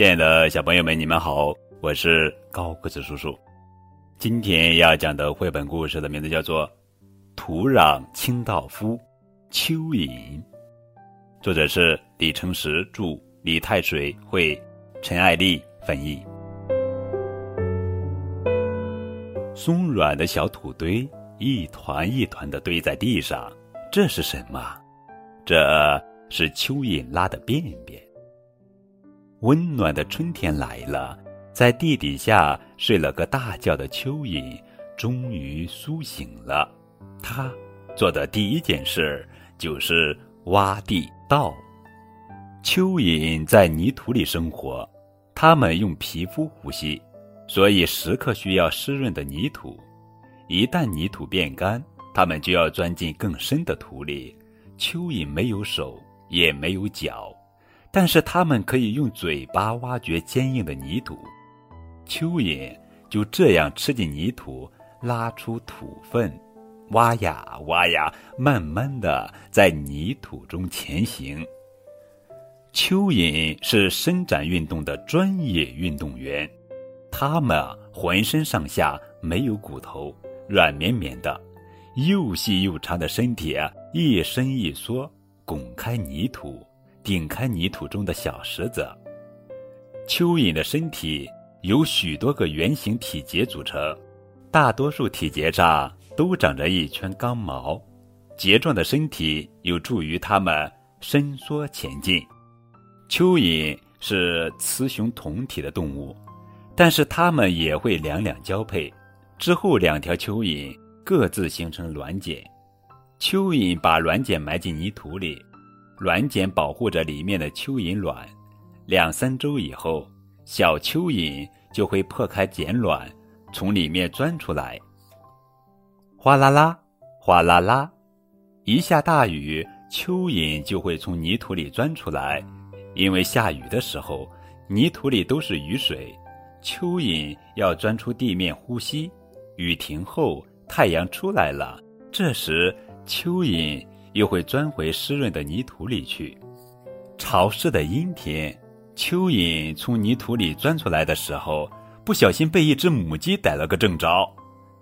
亲爱的小朋友们，你们好，我是高个子叔叔。今天要讲的绘本故事的名字叫做《土壤清道夫》，蚯蚓。作者是李成石著，李太水绘，陈爱丽翻译。松软的小土堆一团一团的堆在地上，这是什么？这是蚯蚓拉的便便。温暖的春天来了，在地底下睡了个大觉的蚯蚓终于苏醒了。它做的第一件事就是挖地道。蚯蚓在泥土里生活，它们用皮肤呼吸，所以时刻需要湿润的泥土。一旦泥土变干，它们就要钻进更深的土里。蚯蚓没有手，也没有脚。但是它们可以用嘴巴挖掘坚硬的泥土，蚯蚓就这样吃进泥土，拉出土粪，挖呀挖呀，慢慢的在泥土中前行。蚯蚓是伸展运动的专业运动员，它们浑身上下没有骨头，软绵绵的，又细又长的身体一伸一缩，拱开泥土。顶开泥土中的小石子。蚯蚓的身体由许多个圆形体节组成，大多数体节上都长着一圈刚毛。结状的身体有助于它们伸缩前进。蚯蚓是雌雄同体的动物，但是它们也会两两交配，之后两条蚯蚓各自形成卵茧。蚯蚓把卵茧埋进泥土里。卵茧保护着里面的蚯蚓卵，两三周以后，小蚯蚓就会破开茧卵，从里面钻出来。哗啦啦，哗啦啦，一下大雨，蚯蚓就会从泥土里钻出来。因为下雨的时候，泥土里都是雨水，蚯蚓要钻出地面呼吸。雨停后，太阳出来了，这时蚯蚓。又会钻回湿润的泥土里去。潮湿的阴天，蚯蚓从泥土里钻出来的时候，不小心被一只母鸡逮了个正着。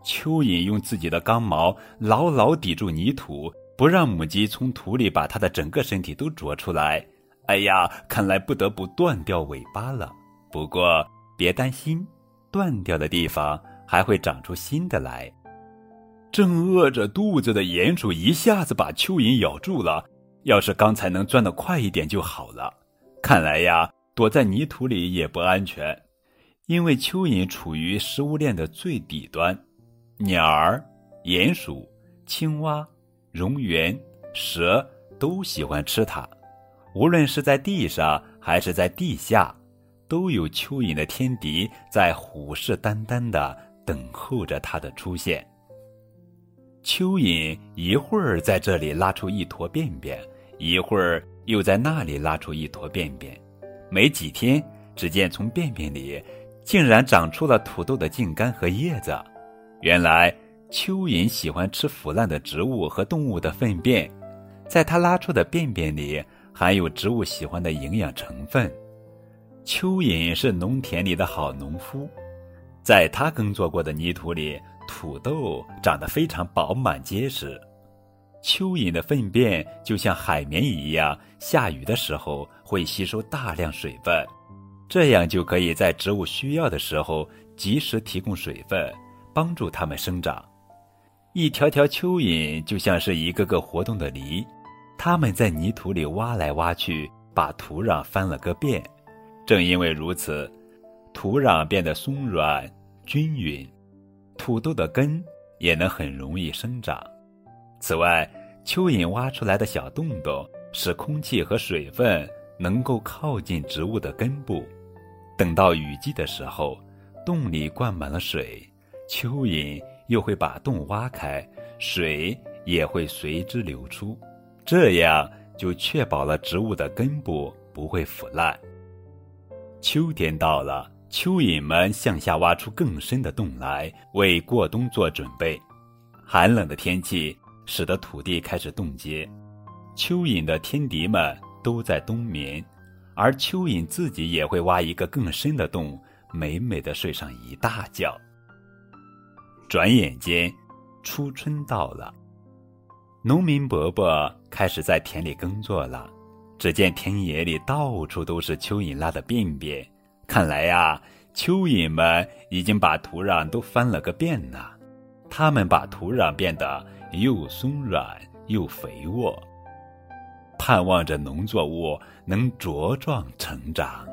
蚯蚓用自己的刚毛牢牢抵住泥土，不让母鸡从土里把它的整个身体都啄出来。哎呀，看来不得不断掉尾巴了。不过别担心，断掉的地方还会长出新的来。正饿着肚子的鼹鼠一下子把蚯蚓咬住了。要是刚才能钻得快一点就好了。看来呀，躲在泥土里也不安全，因为蚯蚓处于食物链的最底端。鸟儿、鼹鼠、青蛙、蝾螈、蛇都喜欢吃它。无论是在地上还是在地下，都有蚯蚓的天敌在虎视眈眈地等候着它的出现。蚯蚓一会儿在这里拉出一坨便便，一会儿又在那里拉出一坨便便。没几天，只见从便便里竟然长出了土豆的茎干和叶子。原来，蚯蚓喜欢吃腐烂的植物和动物的粪便，在它拉出的便便里含有植物喜欢的营养成分。蚯蚓是农田里的好农夫，在它耕作过的泥土里。土豆长得非常饱满结实，蚯蚓的粪便就像海绵一样，下雨的时候会吸收大量水分，这样就可以在植物需要的时候及时提供水分，帮助它们生长。一条条蚯蚓就像是一个个活动的梨，它们在泥土里挖来挖去，把土壤翻了个遍。正因为如此，土壤变得松软均匀。土豆的根也能很容易生长。此外，蚯蚓挖出来的小洞洞使空气和水分能够靠近植物的根部。等到雨季的时候，洞里灌满了水，蚯蚓又会把洞挖开，水也会随之流出，这样就确保了植物的根部不会腐烂。秋天到了。蚯蚓们向下挖出更深的洞来，为过冬做准备。寒冷的天气使得土地开始冻结，蚯蚓的天敌们都在冬眠，而蚯蚓自己也会挖一个更深的洞，美美的睡上一大觉。转眼间，初春到了，农民伯伯开始在田里耕作了。只见田野里到处都是蚯蚓拉的便便，看来呀，蚯蚓们已经把土壤都翻了个遍呢。它们把土壤变得又松软又肥沃，盼望着农作物能茁壮成长。